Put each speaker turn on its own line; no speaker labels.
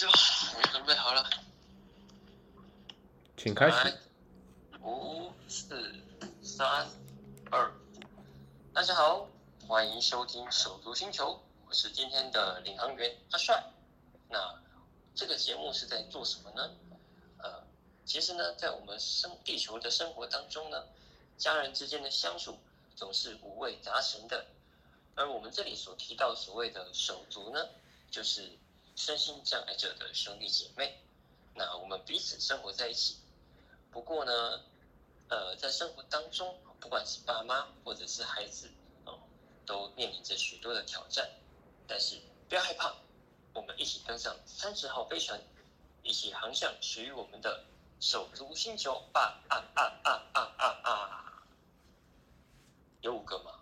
就我准备好了，
请开
来
始。，
五、四、三、二，大家好，欢迎收听手足星球，我是今天的领航员阿帅。那这个节目是在做什么呢？呃，其实呢，在我们生地球的生活当中呢，家人之间的相处总是五味杂陈的，而我们这里所提到所谓的手足呢，就是身心障碍者的兄弟姐妹。那我们彼此生活在一起，不过呢，呃，在生活当中，不管是爸妈或者是孩子，哦，都面临着许多的挑战。但是不要害怕，我们一起登上三十号飞船，一起航向属于我们的手足星球吧！啊啊啊啊啊啊！有五个吗？